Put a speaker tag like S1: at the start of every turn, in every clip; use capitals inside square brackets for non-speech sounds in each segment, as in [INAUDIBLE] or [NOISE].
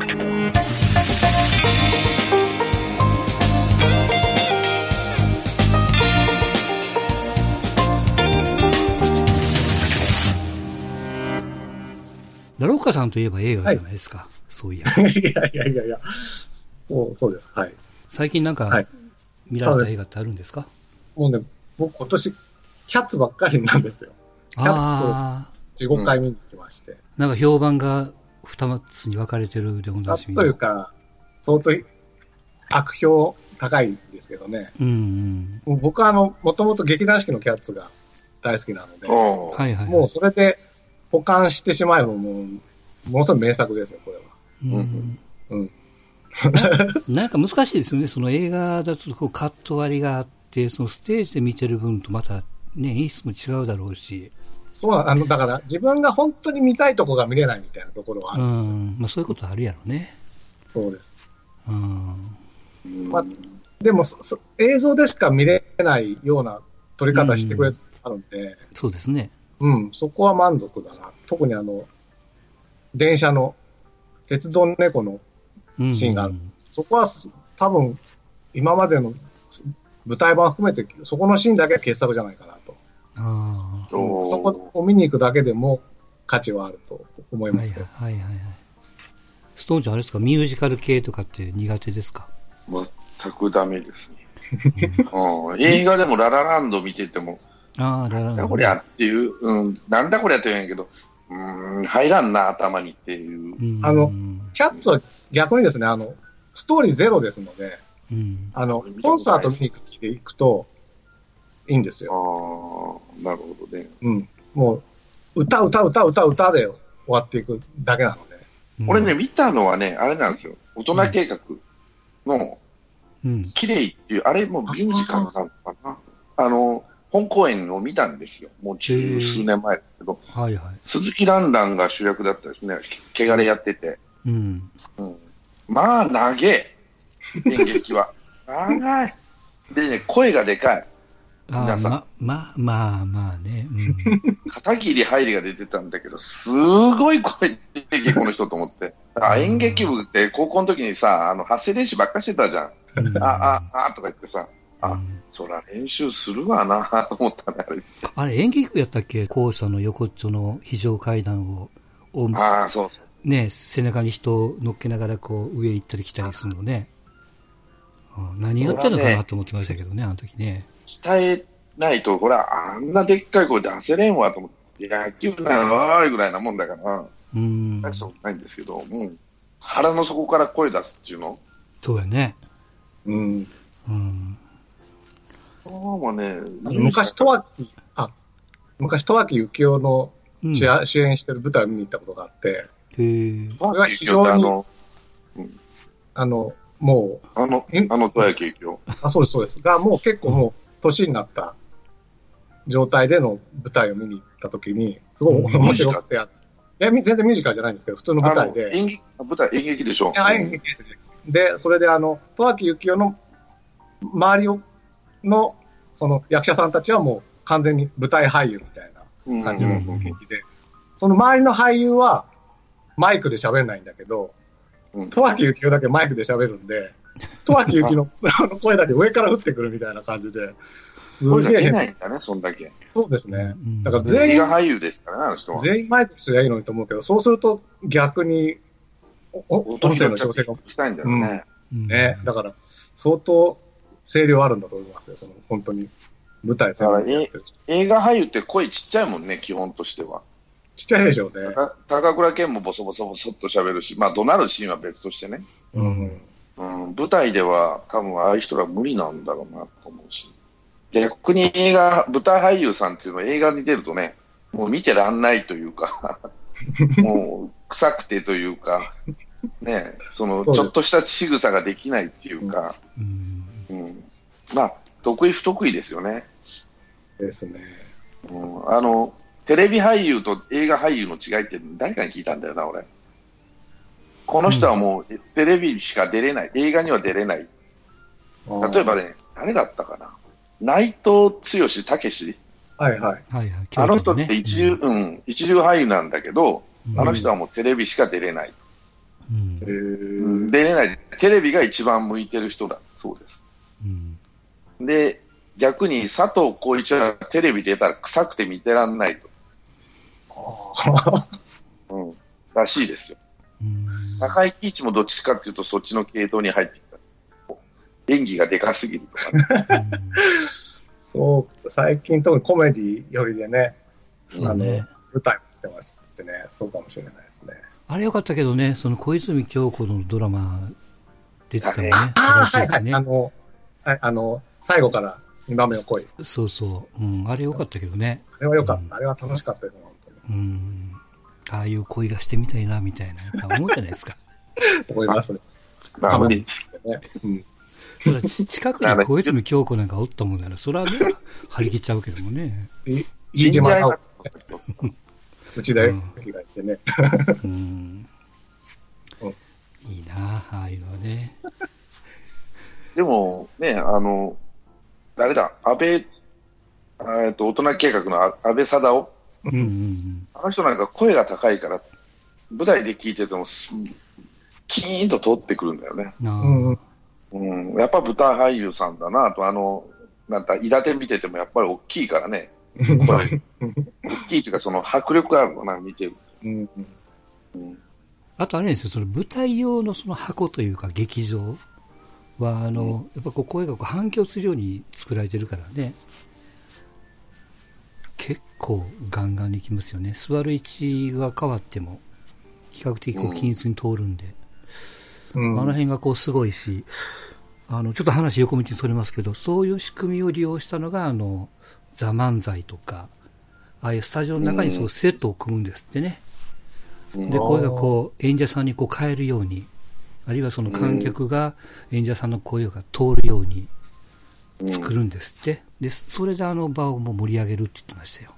S1: ラロッカさんといえば映画じゃないですか。そういや。
S2: いやいやいやいや。そう、そうです。はい。
S1: 最近なんか、
S2: はい
S1: 見られた映画ってあるんですか？
S2: もうね、僕今年、キャッツばっかりなんですよ。キャッツを
S1: ああ
S2: 15回見に来まして。
S1: なんか評判が二つに分かれてるでおなじみ
S2: というか、相当悪評高いんですけどね。
S1: うんうん。
S2: もう僕はあの、もともと劇団四季のキャッツが大好きなので、
S1: はいはい。
S2: もうそれで保管してしまえばもう、ものすごい名作ですよ、これは。
S1: うん
S2: うん。[LAUGHS]
S1: なんか難しいですよね。その映画だとこうカット割りがあって、そのステージで見てる分とまたね、演出も違うだろうし。
S2: そうなあの、だから自分が本当に見たいとこが見れないみたいなところはあ
S1: う
S2: るんですよ。
S1: ん。まあそういうことあるやろね。
S2: そうです。
S1: うん。
S2: まあでもそそ映像でしか見れないような撮り方してくれあるんで、
S1: そうですね。
S2: うん、そこは満足だな。特にあの、電車の鉄道猫の
S1: うん。
S2: シーンがあるそこはす多分、今までの舞台版含めて、そこのシーンだけは傑作じゃないかなと。
S1: ああ。
S2: そこを見に行くだけでも価値はあると思いますけど。
S1: はいはいはい。ストーンちゃんあれですか？ミュージカル系とかって苦手ですか？
S3: 全くダメですね。[LAUGHS] うん、映画でもララランド見てても、
S1: ああ、ララ
S3: なんだ
S1: ラ
S3: こりゃっていう、うん、なんだこりゃって言うんやけど、うーん、入らんな、頭にっていう。
S1: うん
S2: あのキャッツは逆にですね、あの、ストーリーゼロですので、
S1: うん。
S2: あの、コンサート見に行く気で行くといいんです
S3: あ
S2: よ。
S3: あ、なるほどね。
S2: うん。もう、歌、歌、歌、歌、歌で終わっていくだけなので。
S3: 俺ね、見たのはね、あれなんですよ。大人計画の、
S1: うん。
S3: 綺麗っていう、あれもミュージカルなのかな。あの、本公演を見たんですよ。もう十数年前ですけど、
S1: はいはい。
S3: 鈴木蘭蘭が主役だったですね。け汚れやってて。
S1: うん。
S3: うん、まあ、長え。演劇は。[LAUGHS] 長い。でね、声がでかい。
S1: ああ、
S3: 皆さん
S1: ま、まあ、まあ、まあね。うん。[LAUGHS]
S3: 片桐入りが出てたんだけど、すごい声出てきこの人と思って。あ演劇部って高校の時にさ、あの、発声練習ばっかしてたじゃん。
S1: うん
S3: あ、あ、あ、とか言ってさ、あ
S1: うん
S3: そら練習するわな、と [LAUGHS] 思ったね、あれ。
S1: あれ、演劇部やったっけ？校舎の横っちょの非常階段を、を
S3: ああ、そうそう。
S1: ね、背中に人を乗っけながらこう上行ったり来たりするのね。うん何やってるのかなと思ってましたけどね、あの時ね。
S3: 鍛えないと、ほら、あんなでっかい声出せれんわと思って、野球なのわーいぐらいなもんだから、
S1: うん。
S3: 大したことないんですけど、うん。腹の底から声出すっていうの
S1: そうやね。
S2: うん。
S1: うん。
S3: そうもね、
S2: あの昔、十秋、あ、昔、十秋幸雄の
S1: うん。
S2: 主演主演してる舞台を見に行ったことがあって、
S1: へえ。
S3: それは非常にあの、
S2: あの、もう、
S3: あの
S2: え、
S3: あの、戸谷慶京。
S2: あ、そうです、そうです。が、もう結構もう、年になった状態での舞台を見に行った時に、すごい
S1: うん。
S2: 面白くて、いや、み全然ミュージカルじゃないんですけど、普通の舞台で、
S3: 演劇、舞台、演劇でしょ。
S2: 演劇で、それであの、十秋幸雄の周りを、の、その役者さんたちはもう完全に舞台俳優みたいな感じの雰囲気で、その周りの俳優はマイクで喋んないんだけど、
S3: うん。
S2: 十秋幸雄だけマイクで喋るんで、十秋幸雄の [LAUGHS] あの声だけ上から降ってくるみたいな感じで、すげえ変。
S3: ないんだね、そんだけ。
S2: そうですね。
S1: うん
S2: だから全員
S3: 映画俳優ですからね、あの人は。
S2: 全員マイクすりゃいいのにと思うけど、そうすると逆に、おお音声の調整が
S3: したいんだよね。
S1: うん
S2: ね、だから相当声量あるんだと思いますよ、その本当に舞台全部やってる
S3: 映画俳優って声ちっちゃいもんね、基本としては。
S2: ちっちゃいでしょうね。
S3: た高倉健もボソボソボソっと喋るし、まあ、怒鳴るシーンは別としてね。
S2: うん。
S3: うん、舞台では多分ああいう人ら無理なんだろうなと思うし。逆に映画、舞台俳優さんっていうのは映画に出るとね、もう見てらんないというか、[LAUGHS] もう臭くてというか、ね、そのちょっとした仕草ができないっていうか、
S1: うん
S3: うん、まあ、得意不得意ですよね。
S2: ですね。
S3: うん、あの、テレビ俳優と映画俳優の違いって誰かに聞いたんだよな、俺。この人はもうテレビしか出れない、映画には出れない。例えばね、誰だったかな？内藤剛武史
S2: はいはい。
S1: はいはい。
S3: あの人って一流、うん、一流俳優なんだけど、
S1: うん
S3: あの人はもうテレビしか出れない。
S1: ううん
S3: 出れない。テレビが一番向いてる人だそうです。
S1: うん
S3: で、逆に佐藤浩市はテレビ出たら臭くて見てらんないと。うん。らしいですよ。
S1: うん
S3: 中井貴一もどっちかっていうとそっちの系統に入ってきた。演技がでかすぎるとかね。
S2: そう、最近特にコメディよりでね、あの、舞台もやってますってね、そうかもしれないですね。
S1: あれよかったけどね、その小泉京子のドラマ出てたよね。
S2: ああ、はいはい、あの、はい、あの、最後から2番目の恋。
S1: そうそう。うん、あれよかったけどね。
S2: あれは良かった。
S1: うん
S2: あれは楽しかったです、本当に。
S1: うん。ああいう恋がしてみたいな、みたいな、思うじゃないですか。[LAUGHS]
S2: 思いますね。
S3: まあ無理。
S2: ねうん。
S1: それはち近くに小泉京子なんかおったもんなら、それはね、[LAUGHS] 張り切っちゃうけどもね。
S2: い
S3: 死んじゃいます。
S2: 内田有紀がいてね。
S1: うん
S2: うん。
S1: いいな、ああいうのはね。
S3: でもね、あの、誰だ、安倍、えっと、大人計画のあ安倍貞夫。
S1: うんうん
S3: あの人なんか声が高いから、舞台で聞いててもす、キーンと通ってくるんだよね。
S1: うん。
S3: やっぱ舞台俳優さんだなと、あの、なんか、伊達見ててもやっぱり大きいからね。声。大きいというか、その迫力あるのな、見てる。
S2: うん
S3: うん
S1: あとあれですよ、その舞台用のその箱というか劇場は、あの、やっぱこう声がこう反響するように作られてるからね。結構ガンガンにきますよね。座る位置が変わっても、比較的こう均一に通るんで。
S2: うん
S1: あの辺がこうすごいし、あの、ちょっと話横道にそれますけど、そういう仕組みを利用したのが、あの、ザ・漫才とか、ああいうスタジオの中にそうセットを組むんですってね。
S3: うん
S1: で、声がこう、演者さんにこう変えるように、あるいはその観客が演者さんの声が通るように作るんですって。で、それであの場をもう盛り上げるって言ってましたよ。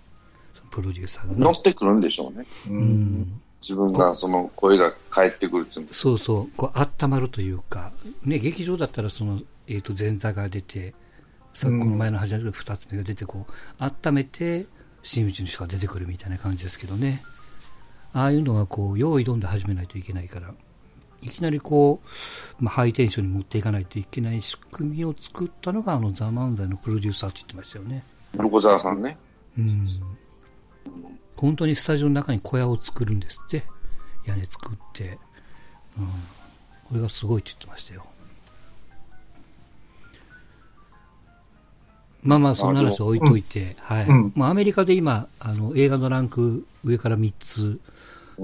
S1: そのプロデューサーがね。
S3: 乗ってくるんでしょうね。
S2: う
S1: うんん。
S3: 自分がその声が返ってくるっていう。
S1: そうそう、こう、温まるというか、ね、劇場だったらその、えっ、と、前座が出て、さこの前の始まりで二つ目が出て、こう、温めて、真打ちの人が出てくるみたいな感じですけどね。ああいうのはこう、用意どんで始めないといけないから、いきなりこう、まあ、ハイテンションに持っていかないといけない仕組みを作ったのが、あの、ザ・漫才のプロデューサーって言ってましたよね。
S3: 横澤さんね。
S1: うん。本当にスタジオの中に小屋を作るんですって。屋根作って。うん。これがすごいって言ってましたよ。まあまあ、そんな話は置いといて、はい。
S2: うん
S1: まあ、アメリカで今、あの、映画のランク上から3つ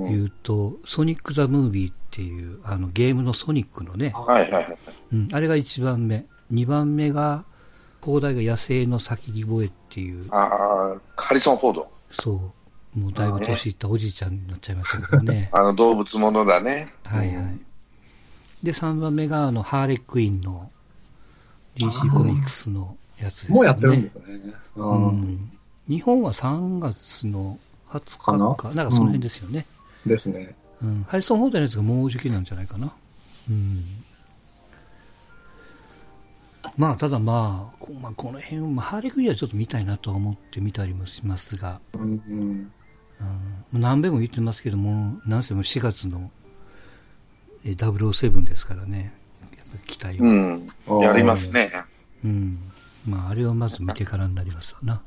S1: 言うと、ソニック・ザ・ムービーっていう、あの、ゲームのソニックのね、
S3: はいはいはい。
S1: うん、あれが1番目。2番目が、広大が野生の先に吠えっていう、
S3: ああ、ハリソン・フォード。
S1: そう。もうだいぶ年いったおじいちゃんになっちゃいましたけどね。[LAUGHS]
S3: あの動物ものだね。
S1: はいはい。で、3番目が、あの、ハーレックインの DC コミックスのやつですよね。
S2: もうやってるんですね。う
S1: うんん。日本は3月の20日か。
S2: かな？
S1: なんかその辺ですよね。
S2: ですね。
S1: うん。ハリソン・フォードのやつがもうじきなんじゃないかな。うん。まあ、ただまあ、こまあ、この辺、まあ、ハーレークインはちょっと見たいなとは思って見たりもしますが、
S2: うんうん
S1: うん、何べも言ってますけども、なんせも4月のえー007ですからね、やっぱ期待は。
S3: う
S1: うん。
S3: ん。やりますね。
S1: まあ、あれをまず見てからになりますわな。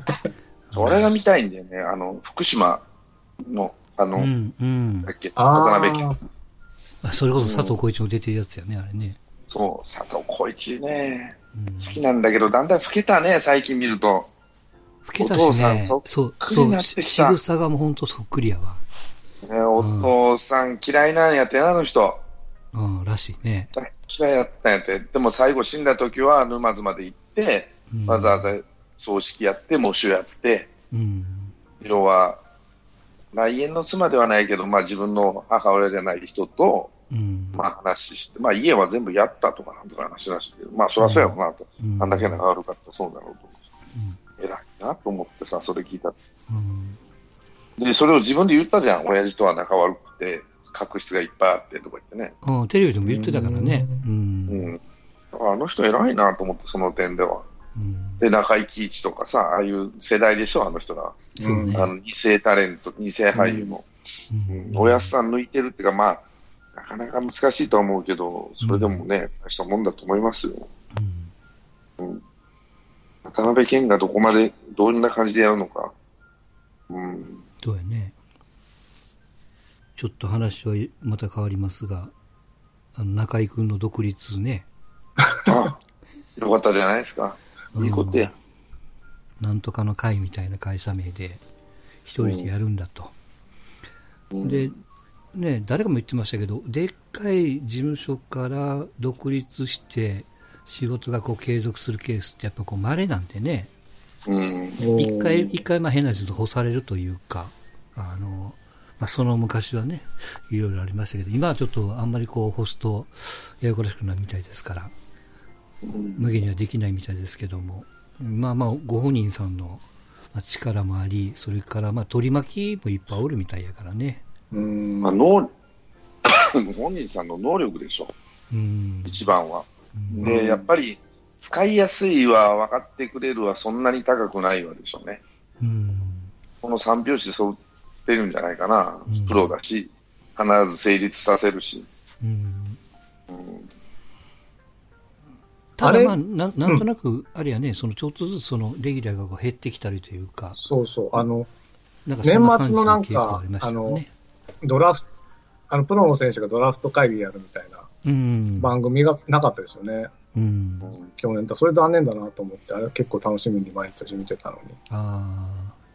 S1: [LAUGHS]
S3: それが見たいんだよね。あの、福島の、あの、
S1: うん、うん
S3: だ。っけ、
S2: あ
S3: 渡辺家。
S1: あそれこそ佐藤浩市も出てるやつやね、あれね。
S3: そう、佐藤浩市ね。
S1: うん
S3: 好きなんだけど、だんだん老けたね、最近見ると。
S1: 老けたし
S3: お父さん
S1: ね
S3: そ
S1: う、そう、
S3: なってきた
S1: 仕草がもうほんとそっくりやわ。
S3: ね、お父さん嫌いなんやってな、あの人。
S1: うん、らしいね。
S3: 嫌いやったんやって。でも最後死んだ時は沼津まで行って、
S1: うん
S3: わざわざ葬式やって、喪主やって、
S1: うん。
S3: 要は、内縁の妻ではないけど、まあ自分の母親じゃない人と、
S1: うん。
S3: まあ話して、まあ家は全部やったとかなんとか話らしいけど、まあそりゃそうやろうなと。
S1: うん
S3: あんだけ仲悪かったらそうだろうと思って。偉いなと思ってさ、それ聞いた。
S1: うん。
S3: で、それを自分で言ったじゃん。親父とは仲悪くて、確執がいっぱいあってとか言ってね。
S1: うん、テレビでも言ってたからね。う。
S3: うんん。だからあの人偉いなと思って、その点では。
S1: うん。
S3: で、中井貴一とかさ、ああいう世代でしょ、あの人ら。
S1: そうね。
S3: あの、二世タレント、二世俳優の。
S1: うん
S3: うんおやすさん抜いてるっていうか、まあ、なかなか難しいとは思うけど、それでもね、大したもんだと思いますよ。うん。渡辺謙がどこまで、どんな感じでやるのか。うん。
S1: そうやね。ちょっと話はまた変わりますが、あの中居君の独立ね、[LAUGHS]
S3: あ、よかったじゃないですか。いいことや。
S1: なんとかの会みたいな会社名で、一人でやるんだと。
S3: うん
S1: で、ね、誰かも言ってましたけど、でっかい事務所から独立して、仕事がこう継続するケースってやっぱこう稀なんでね、
S3: うん。
S1: 一回、一回まあ変な人と干されるというか、あの、まあ、その昔はね、いろいろありましたけど、今はちょっとあんまりこう干すとややこしくなるみたいですから、無限にはできないみたいですけども、まあまあ、ご本人さんのまあ力もあり、それからまあ取り巻きもいっぱいおるみたいやからね。
S2: うん
S3: まあ、能 [COUGHS] 本人さんの能力でしょ、
S1: うん。
S3: 一番は。
S1: うん
S3: で、やっぱり、使いやすいは分かってくれるはそんなに高くないわでしょうね。
S1: うん。
S3: この三拍子で揃ってるんじゃないかな。
S1: うん
S3: プロだし、必ず成立させるし。
S1: うん。
S3: うん
S1: ただまあ、なんなんとなく、あれやね、そのちょっとずつそのレギュラーがこう減ってきたりというか、
S2: そうそう。あの、年末のなんか
S1: ありましたよね。
S2: ドラフト、あの、プロの選手がドラフト会議やるみたいな
S1: うん。
S2: 番組がなかったですよね。
S1: うん。
S2: 去年だ。それ残念だなと思って、あれ結構楽しみに毎年見てたのに。
S1: あ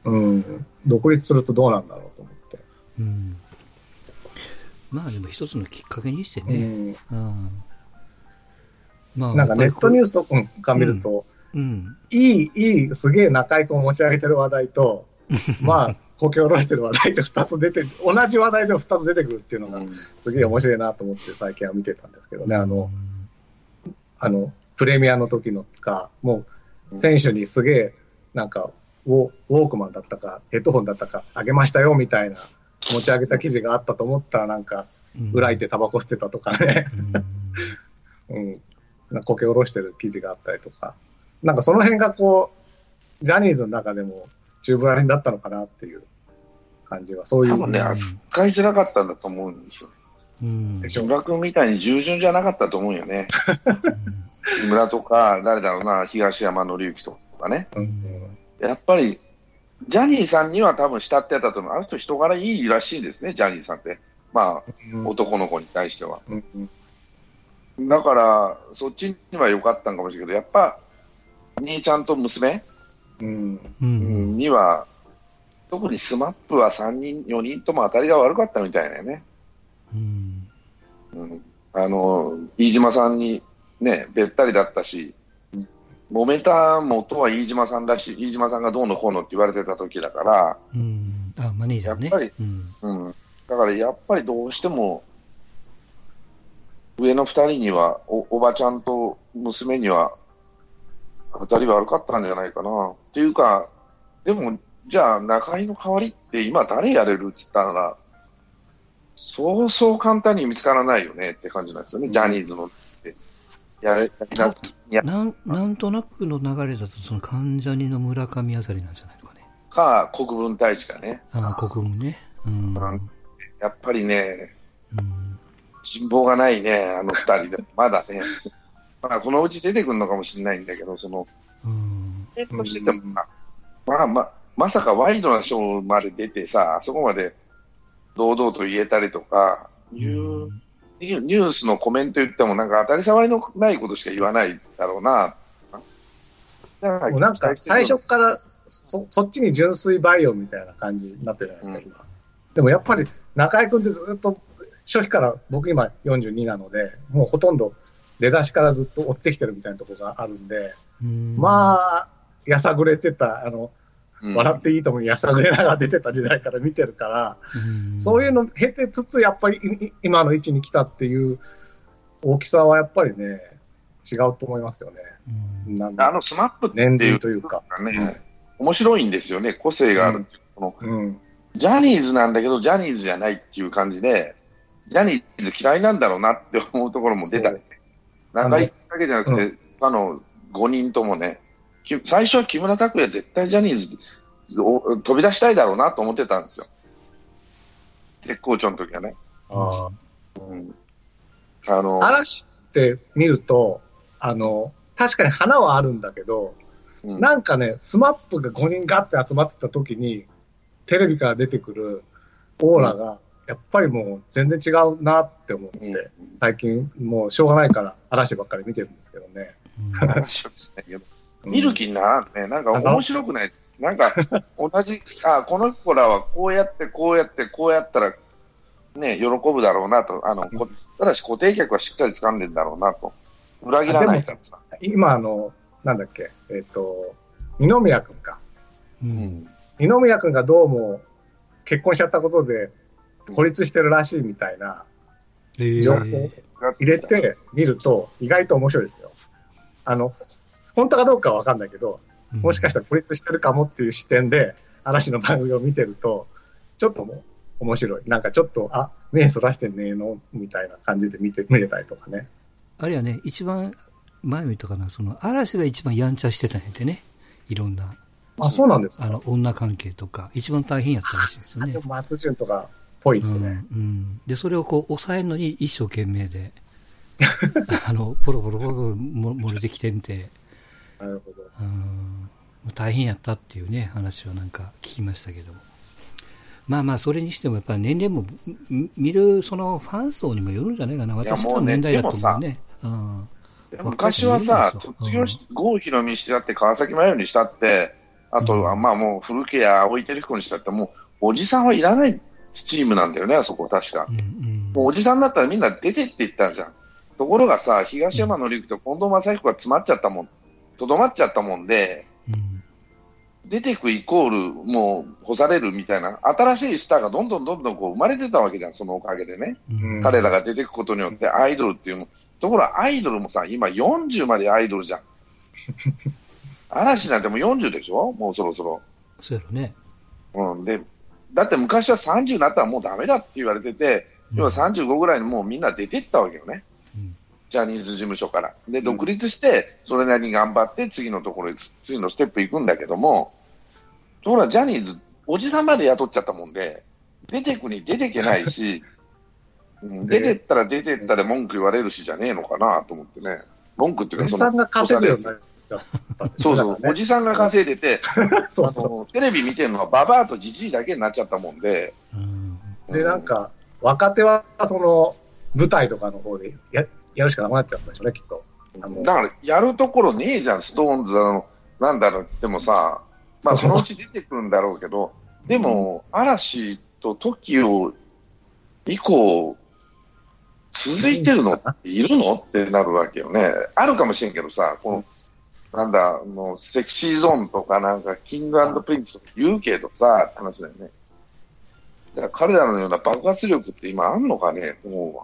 S1: あ。
S2: うん。独立するとどうなんだろうと思って。
S1: うん。まあでも一つのきっかけにして
S2: う
S1: ね。
S2: ん。
S1: うん。まあ、
S2: なんかネットニュー
S1: ス。
S2: スとか見ると、
S1: うん。
S2: いい、いい、すげえ中居君を持ち上げてる話題と、[LAUGHS] まあ、こけ下ろしてる話題で2つ出て、同じ話題でも2つ出てくるっていうのが、すげえ面白いなと思って最近は見てたんですけどね、あの、あの、プレミアの時のか、もう、選手にすげえ、なんか、ウォウォークマンだったか、ヘッドホンだったか、あげましたよ、みたいな、持ち上げた記事があったと思ったら、なんか、
S1: うん、
S2: 裏行ってタバコ吸ってたとかね、
S1: うん。[LAUGHS]
S2: うん、なんかこけ下ろしてる記事があったりとか、なんかその辺がこう、ジャニーズの中でも中ぶらりんだったのかなっていう感じは、そういう。
S3: 多分ね、
S1: うん
S3: 扱いづらかったんだと思うんですよ。
S1: うん。
S2: でしょ
S3: 木村君みたいに従順じゃなかったと思うよね。木村とか、誰だろうな、東山紀之とかね。
S2: うん
S3: やっぱり、ジャニーさんには多分慕ってたと思う。あの人人柄いいらしいですね、ジャニーさんって。ま
S2: うん
S3: あ、男の子に対しては。
S2: うんうん
S3: だから、そっちには良かったんかもしれないけど、やっぱ、兄ちゃんと娘
S2: うん
S1: うん。
S3: には、特にスマップは3人、4人とも当たりが悪かったみたいだよね。
S1: うん。
S3: うん、あの、飯島さんにね、べったりだったし、揉めた元は飯島さんだし、飯島さんがどうのこうのって言われてた時だから、
S1: うん。あ、マネージャーね。
S3: やっぱり
S1: うん。
S3: うん、だからやっぱりどうしても、上の2人にはお、おばちゃんと娘には、当たり悪かったんじゃないかな。っていうか、でも、じゃあ、中居の代わりって今誰やれるって言ったら、そうそう簡単に見つからないよねって感じなんですよね、ジャニーズのって。やれ、やりなや
S1: なん、なんとなくの流れだと、その関ジャニの村上あたりなんじゃないのかね。
S3: か、国分太一かね。
S1: ああ、国分ね。うん。
S3: うんやっぱりね、
S1: うん。
S3: 人望がないね、あの二人で。まだね。まあ、そのうち出てくるのかもしれないんだけど、その、
S1: うん。
S3: えっとしててもさ、まあまあ、まさかワイドなショーまで出てさ、あそこまで堂々と言えたりとか、いうニュニュースのコメント言ってもなんか当たり障りのないことしか言わないだろうな。
S2: なんか最初からそそっちに純粋バイオみたいな感じになってるじゃないですか、今。でもやっぱり中居君ってずっと初期から僕今42なので、もうほとんど出だしからずっと追ってきてるみたいなところがあるんで、
S1: うん。
S2: まあ、やさぐれてた、あの、
S3: うん
S2: 笑っていいともにやさぐれながら出てた時代から見てるから、
S1: うん、
S2: そういうの経てつつ、やっぱり今の位置に来たっていう大きさはやっぱりね、違うと思いますよね。
S1: うん。
S2: なんか
S3: あの SMAP って
S2: 年
S3: いう
S2: 齢というか。
S3: ね、面白いんですよね、個性がある。ジャニーズなんだけど、ジャニーズじゃないっていう感じで、ジャニーズ嫌いなんだろうなって思うところも出たり、中居だけじゃなくて、他の5人ともね、き最初は木村拓哉絶対ジャニーズを飛び出したいだろうなと思ってたんですよ。絶好調の時はね。
S2: あ
S3: うん。あの、
S2: 嵐って見ると、あの、確かに花はあるんだけど、
S3: うん
S2: なんかね、スマップが5人ガッて集まってた時に、テレビから出てくるオーラが、やっぱりもう全然違うなって思って、
S3: うん
S2: 最近もうしょうがないから嵐ばっかり見てるんですけどね。
S3: 見る気にならんね。なんか面白くない。なんか、同じ、あ、この子らはこうやって、こうやって、こうやったら、ね、喜ぶだろうなと。あの、こただし固定客はしっかり掴んでんだろうなと。裏切らないからさ。
S2: 今あの、なんだっけ、えっ、と、二宮くんか。
S1: う。
S3: うんん。
S2: 二宮くんがどうも結婚しちゃったことで孤立してるらしいみたいな
S1: えー
S2: 情報を入れてみると意外と面白いですよ。あの、本当かどうかはわかんないけど、もしかしたら孤立してるかもっていう視点で嵐の番組を見てると、ちょっともう面白い。なんかちょっと、あ、目そらしてねえのみたいな感じで見て、見れたりとかね。
S1: あれはね、一番前見たかな、その嵐が一番やんちゃしてたんやってね。いろんな、
S2: あ、そうなんですか。
S1: あの、女関係とか、一番大変やったらしいですよね
S2: 松潤とかっぽいですね。
S1: うんうん、で、それをこう、抑えるのに一生懸命で、[LAUGHS] あの、ポロポロポロ漏れてきてんて、
S2: なるほど。
S1: うん、大変やったっていうね、話をなんか聞きましたけども。まあまあ、それにしてもやっぱり年齢も、み見るそのファン層にもよるんじゃないかな。私の年代だと思うね。うん
S3: 昔はさ、卒業し郷ひろみしたって、川崎麻世にしたって、あとは、
S1: うん
S3: まあもう古家や青井照彦にしたって、もうおじさんはいらないチームなんだよね、あそこ確か。
S1: うんうん
S3: もうおじさんだったらみんな出てって言ったじゃん。ところがさ、東山紀之と近藤正彦が詰まっちゃったもん、とどまっちゃったもんで、
S1: うん
S3: 出てくイコール、もう干されるみたいな、新しいスターがどんどんどんどんこう生まれてたわけじゃん、そのおかげでね。
S1: うん
S3: 彼らが出てくことによってアイドルっていうの。ところがアイドルもさ、今40までアイドルじゃん。[LAUGHS] 嵐なんてもう40でしょ？もうそろそろ。
S1: そうやろね。
S3: うん。で、だって昔は30になったらもうダメだって言われてて、要は35ぐらいにもうみんな出てったわけよね。
S1: うん
S3: ジャニーズ事務所から。で、独立して、それなりに頑張って、次のところへ、次のステップ行くんだけども、ところがジャニーズ、おじさんまで雇っちゃったもんで、出てくに出てけないし、[LAUGHS] うん出てったら出てったで文句言われるしじゃねえのかなと思ってね。文句っていうか、その、
S2: おじさんが稼ぐようになっちゃったんです
S3: そうそう、
S2: ね
S3: おじさんが稼いでて、[LAUGHS]
S2: そうそ
S3: あのテレビ見てるのはババアとジジイだけになっちゃったもんで、
S1: うん
S2: う。で、なんか、若手は、その、舞台とかの方でややるしかなくなっちゃったでしょうね、きっと。
S3: だから、やるところねえじゃん、ストーンズだの、なんだろうって言ってもさ、まあ、
S2: そ
S3: のうち出てくるんだろうけど、でも、嵐と TOKIO 以降、続いてるのいるのってなるわけよね。あるかもしれんけどさ、この、なんだ、あの Sexy Zone とかなんか、 King & Prince とか言うけどさ、って話だよね。だから彼らのような爆発力って今あんのかね、と思うわ。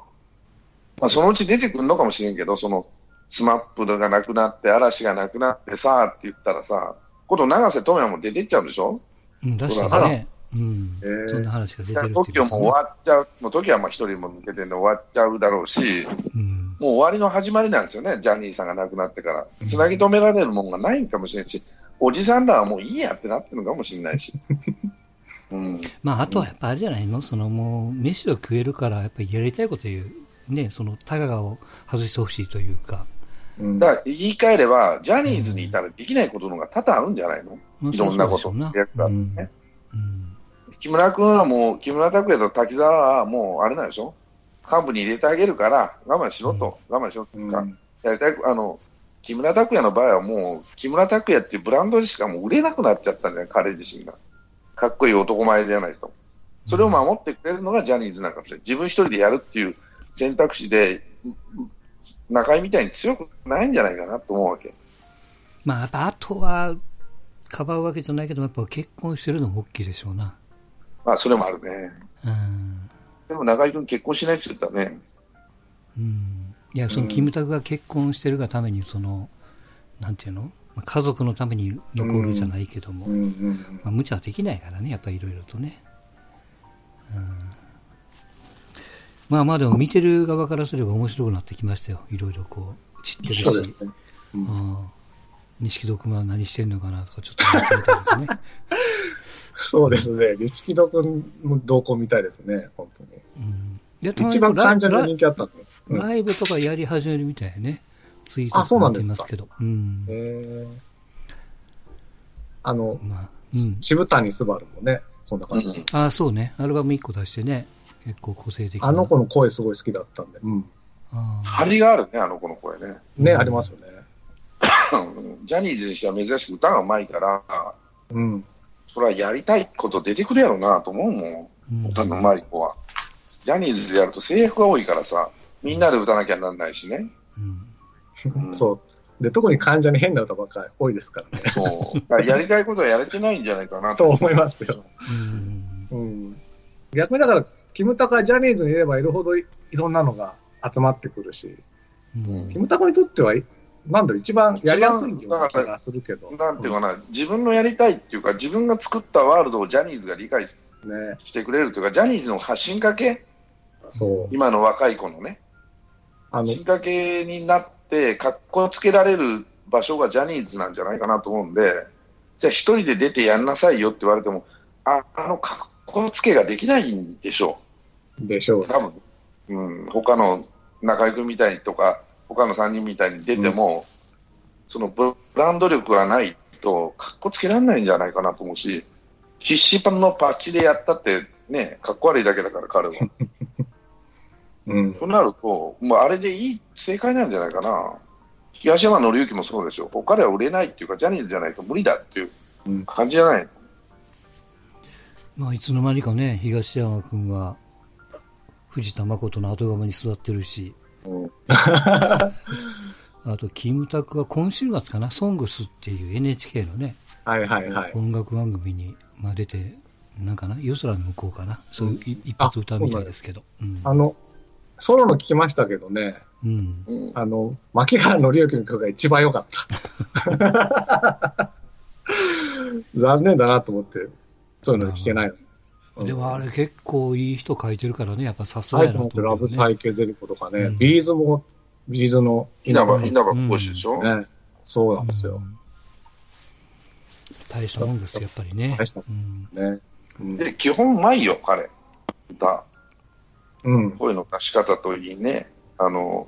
S3: まあ、そのうち出てくるのかもしれんけど、その、 SMAP がなくなって、嵐がなくなってさあって言ったらさ、今度長瀬智也も出てっちゃうんでしょ？
S1: うん、確
S3: そう
S1: かにね。うん
S2: へー。
S1: そんな話が出てるっていう
S3: TOKIO も終わっちゃう、もう TOKIO はまあ一人も抜けてんで終わっちゃうだろうし、
S1: うん。
S3: もう終わりの始まりなんですよね、ジャニーさんが亡くなってから。つなぎ止められるもんがないんかもしれんし、おじさんらはもういいやってなってるのかもしれないし。[LAUGHS] うん。
S1: まあ、あとはやっぱあれじゃないの？そのもう、飯を食えるから、やっぱりやりたいこと言う。ね、その、タガガを外してほしいというか。
S2: うん。
S3: だから言い換えれば、ジャニーズにいたらできないことの方が多々あるんじゃないの、
S1: まあ
S3: いろんなこと。ね。
S1: うん。うん。
S3: 木村君はもう、木村拓哉と滝沢はもう、あれなんでしょ？幹部に入れてあげるから、我慢しろと、我慢しろっていうか、
S2: うん
S3: やりたい、あの、木村拓哉の場合はもう、木村拓哉っていうブランドでしかもう売れなくなっちゃったんだよ、彼自身が。かっこいい男前じゃないと。それを守ってくれるのがジャニーズなんかもしれない。自分一人でやるっていう選択肢で、中井みたいに強くないんじゃないかなと思うわけ。
S1: まあ、あとは、かばうわけじゃないけど、やっぱ結婚してるのも大きいでしょうな。
S3: まあ、それもあるね。
S1: うん。
S3: でも中井君結婚しないって言ったらね、
S1: うん。いや、その、キムタクが結婚してるがために、その、なんていうの？まあ家族のために残るじゃないけども、
S2: うんうん
S1: まあ、無茶はできないからね、やっぱりいろいろとね。うん。まあまあでも見てる側からすれば面白くなってきましたよ。いろいろこう、知ってるし
S2: そうで。すね。うん
S1: うん錦戸君は何してんのかなとかちょっと思ってみたりとかね。[LAUGHS]
S2: そうですね。リスキド君の動向みたいですね、本当に。
S1: うんで
S2: 一番
S1: ライ
S2: 単純な人気あったんですよ。うん
S1: ライブとかやり始めるみたいやね。ツイート
S2: あそうなんですか
S1: 見てますけど。うん。
S2: へーあの、
S1: まあ、うん。
S2: 渋谷すばるもね、そんな感じです。
S1: ああ、そうね。アルバム1個出してね。結構個性的な。
S2: あの子の声すごい好きだったんで。うん。
S1: あー
S3: 張りがあるね、あの子の声ね。
S2: ね、
S1: うん
S2: ありますよね。
S3: うんジャニーズにしては珍しく歌がうまいから、
S2: うん。
S3: それはやりたいこと出てくるやろうなと思うも
S1: うん
S3: ん、歌のうまい子は。ジャニーズでやると制約が多いからさ、みんなで歌わなきゃなんないしね。
S1: うん
S3: うん
S2: そう。で、特に患者に変な歌ばっかり多いですからね。
S3: そう。だからやりたいことはやれてないんじゃないかなと。
S2: と思いますよ。
S1: うん
S2: うん。逆にだから、キムタクはジャニーズにいればいるほどいいろんなのが集まってくるし、
S1: うん
S2: キムタクにとっては、なんだろう、一番やりやすいような気がするけど。
S3: なんていうかな、自分のやりたいっていうか、自分が作ったワールドをジャニーズが理解し
S2: ね。
S3: してくれるというか、ジャニーズの発信かけ、
S2: そう。
S3: 今の若い子のね、
S2: あの、
S3: 進化系になって、かっこつけられる場所がジャニーズなんじゃないかなと思うんで、じゃあ一人で出てやんなさいよって言われても、ああのかっこつけができないんでしょ
S2: でしょう
S3: う、。多分。うん、他の中居君みたいとか、他の3人みたいに出ても、そのブランド力がないと、かっこつけられないんじゃないかなと思うし、必死パンのパッチでやったって、ね、かっこ悪いだけだから、彼は。[LAUGHS]
S2: うん。
S3: となると、もうあれでいい、正解なんじゃないかな。東山紀之もそうでしょ。彼は売れないっていうか、ジャニーズじゃないと無理だっていう
S2: うん
S3: 感じじゃない？
S1: まあ、いつの間にかね、東山くんは、藤田誠の後釜に座ってるし、
S3: うん
S1: あと、キムタクは今週末かな、ソングスっていう NHK のね、
S2: はいはいはい。
S1: 音楽番組に、まあ、出て、なんかな、夜空の向こうかな、そういうい一発歌うみたいですけど。うん。
S2: あの、ソロの聞きましたけどね、
S1: うん。
S3: うん
S2: あの、槇原敬之の曲が一番良かった。[LAUGHS] 残念だなと思って、そういうの聞けないの。うん
S1: でもあれ結構いい人書いてるからね、やっぱさすがやな
S2: サイトの LOVE PSYCHEDE LICO とかね、
S1: うん
S2: B'z も、 B'z の
S3: 稲葉、
S2: ね、
S3: 稲葉浩志でしょ？
S2: そうなんですよ。。
S1: 大したもんですよ、やっぱりね。
S2: 大した
S1: うん
S2: ね。うん
S3: で、基本うまいよ、彼。歌。
S2: うん。
S3: 声の出し方といいね。あの、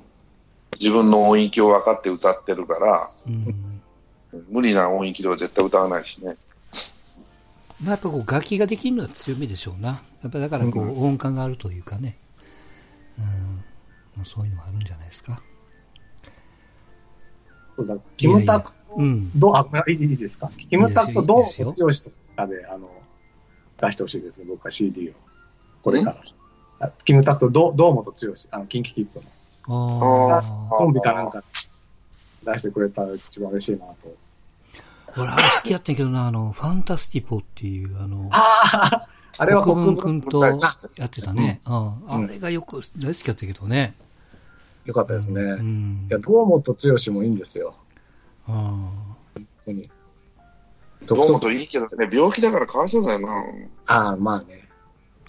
S3: 自分の音域を分かって歌ってるから、
S1: うん
S3: 無理な音域では絶対歌わないしね。
S1: まあ、やっぱこう楽器ができるのは強みでしょうな。やっぱだからこう音感があるというかね。うん。まあ、そういうのもあるんじゃないですか。
S2: そうだキムタク
S1: うん。
S2: どう、あ、いいですか？キムタクとどう
S1: いいですよ
S2: 剛とかで、あの、出してほしいですね、僕は CD を。これから。あキムタクとど堂本剛、あの、キンキキッズの。
S1: ああ。
S2: コンビかなんか出してくれたら一番嬉しいなと。
S1: 俺、あれ好きやったけどな、あの、ファンタスティポっていう、あの、[LAUGHS]
S2: あああれは
S1: 国分君とやってたね。うん。
S2: うん
S1: あれがよく大好きやったけどね。
S2: よかったですね。い
S1: うん。
S2: や、堂本剛もいいんですよ。
S1: あ
S2: 本当に。
S3: どうもといいけどね、病気だからかわいそうだよな。
S2: ああ、まあね。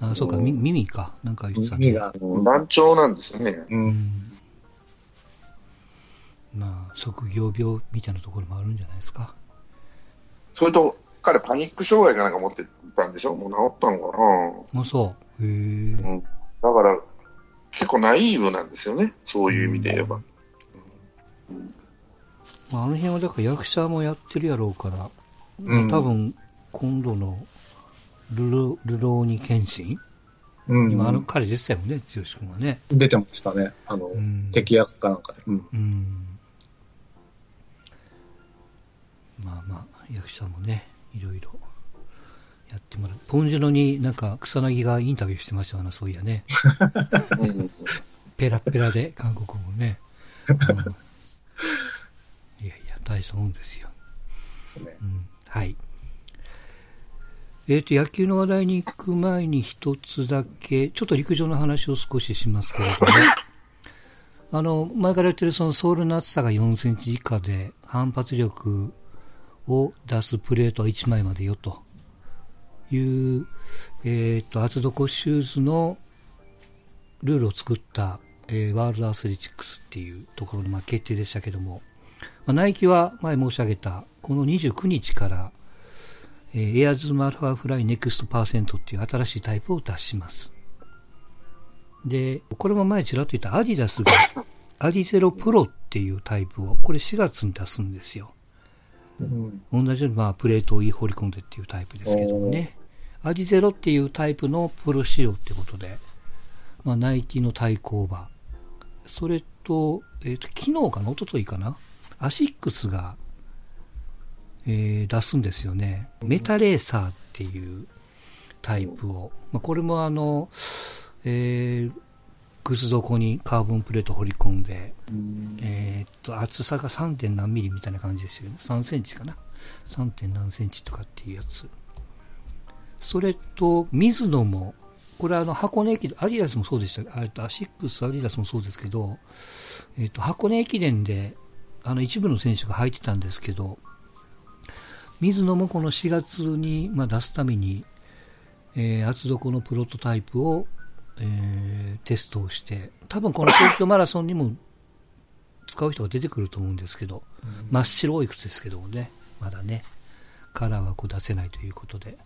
S1: あ。あ、そうか、み耳か。なんか言ってたね。
S2: 耳が、あの
S3: 難聴なんですよね。
S2: う。
S1: うんん。まあ、職業病みたいなところもあるんじゃないですか。
S3: それと、彼パニック障害かなんか持ってたんでしょ？もう治ったのかな？
S1: あ、そう。へえ。
S3: うん。だから、結構ナイーブなんですよね。そういう意味で言えば。
S1: まあ、あの辺はだから役者もやってるやろうから、
S2: うん
S1: 多分今度のルロルローニケンシン、
S2: うん。
S1: 今あの彼でしたよね、剛君はね。
S2: 出てましたね。あの、
S1: うん
S2: 敵役かなんかで。うん。
S1: うん。まあまあ、役者もね、いろいろやってもらう。ポンジュノになんか草薙がインタビューしてましたわな、そういやね。
S3: うん。
S1: ペラッペラで、韓国語もね。うんいやいや、大したもんですよ。
S2: ね
S1: うんはい。えっ、と、野球の話題に行く前に一つだけ、ちょっと陸上の話を少ししますけれども、[LAUGHS] あの、前から言ってるそのソールの厚さが4センチ以下で反発力を出すプレートは1枚までよと。いう、えっ、と、厚底シューズのルールを作った、えーワールドアスレチックスっていうところのまあ決定でしたけども、まあ、ナイキは前申し上げた、この29日から、えー、 Air Zoom Alphafly NEXT%っていう新しいタイプを出します。で、これも前ちらっと言ったアディダスが、[LAUGHS] adizero Pro っていうタイプを、これ4月に出すんですよ。うん、同じように、まあ、プレートを放り込んでっていうタイプですけどもね。アディゼロっていうタイプのプロ仕様ってことで、まあ、ナイキの対抗馬。それと、えっ、ー、と、昨日かな、一昨日かな。アシックスが、えー、出すんですよね。メタレーサーっていうタイプを。まあ、これもあの、えー、靴底にカーボンプレートを掘り込んで、えー、っと、厚さが 3. 点何ミリみたいな感じですよね。3センチかな。3. 点何センチとかっていうやつ。それと、ミズノも、これあの箱根駅伝アディダスもそうでした、えっと、アシックス、アディダスもそうですけど、えっと、箱根駅伝で、あの一部の選手が履いてたんですけど、ミズノもこの4月に、まあ、出すために、えー、厚底のプロトタイプを、えー、テストをして、多分この東京マラソンにも使う人が出てくると思うんですけど、うん、真っ白い靴ですけどもね、まだね、カラーはこう出せないということで。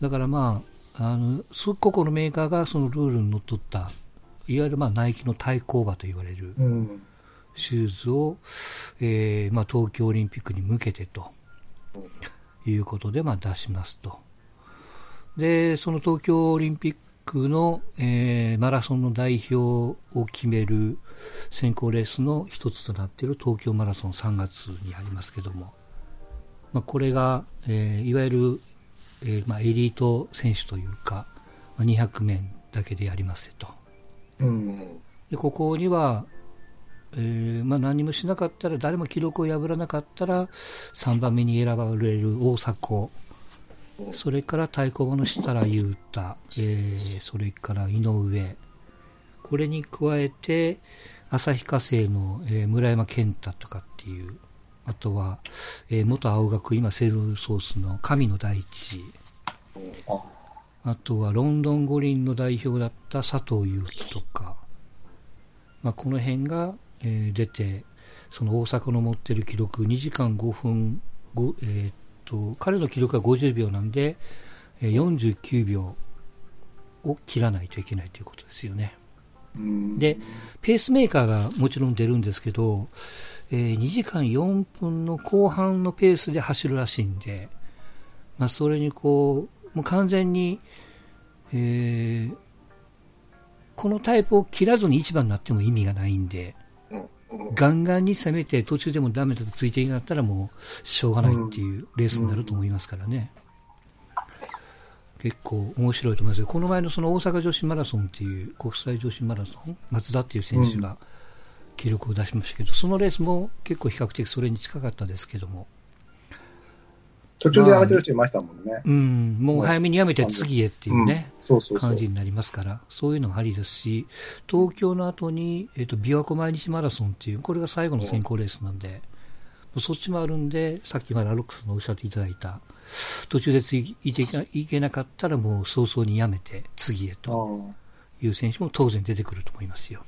S1: だからまあ、あの、個々のメーカーがそのルールにのっとった、いわゆるまあナイキの対抗馬と言われる、シューズを、えー、まあ東京オリンピックに向けてと、いうことでまあ出しますと。で、その東京オリンピックの、えー、マラソンの代表を決める選考レースの一つとなっている東京マラソン3月にありますけども、まあ、これが、えー、いわゆる、えーまあ、エリート選手というか、まあ、200面だけでやりますと。うん、でここには、えーまあ、何もしなかったら誰も記録を破らなかったら3番目に選ばれる大迫それから太鼓判の設楽悠太、えー、それから井上、これに加えて、旭化成の、えー、村山健太とかっていう、あとは、えー、元青学、今セルソースの神野大地、あとはロンドン五輪の代表だった佐藤悠基とか、まあ、この辺が、えー、出て、その大阪の持ってる記録2時間5分、えー、と、彼の記録は50秒なんで、49秒を切らないといけないということですよね。で、ペースメーカーがもちろん出るんですけど、えー、2時間4分の後半のペースで走るらしいんで、まあ、それにこう、もう完全に、えー、このタイプを切らずに1番になっても意味がないんで、ガンガンに攻めて途中でもダメだとついていなかったらもうしょうがないっていうレースになると思いますからね。結構面白いと思いますよ。この前のその大阪女子マラソンっていう国際女子マラソン、松田っていう選手が記録を出しましたけど、そのレースも結構比較的それに近かったですけども。
S2: 途中でやめてる人いましたもんね。まあ、
S1: うん、もう早めにやめて次へっていうね、感じになりますから、そういうのがありですし、東京の後に、えっ、ー、と、琵琶湖毎日マラソンっていう、これが最後の選考レースなんで、うん、そっちもあるんで、さっきまでアロックスのおっしゃっていただいた、途中で次いていけなかったらもう早々にやめて次へという選手も当然出てくると思いますよ。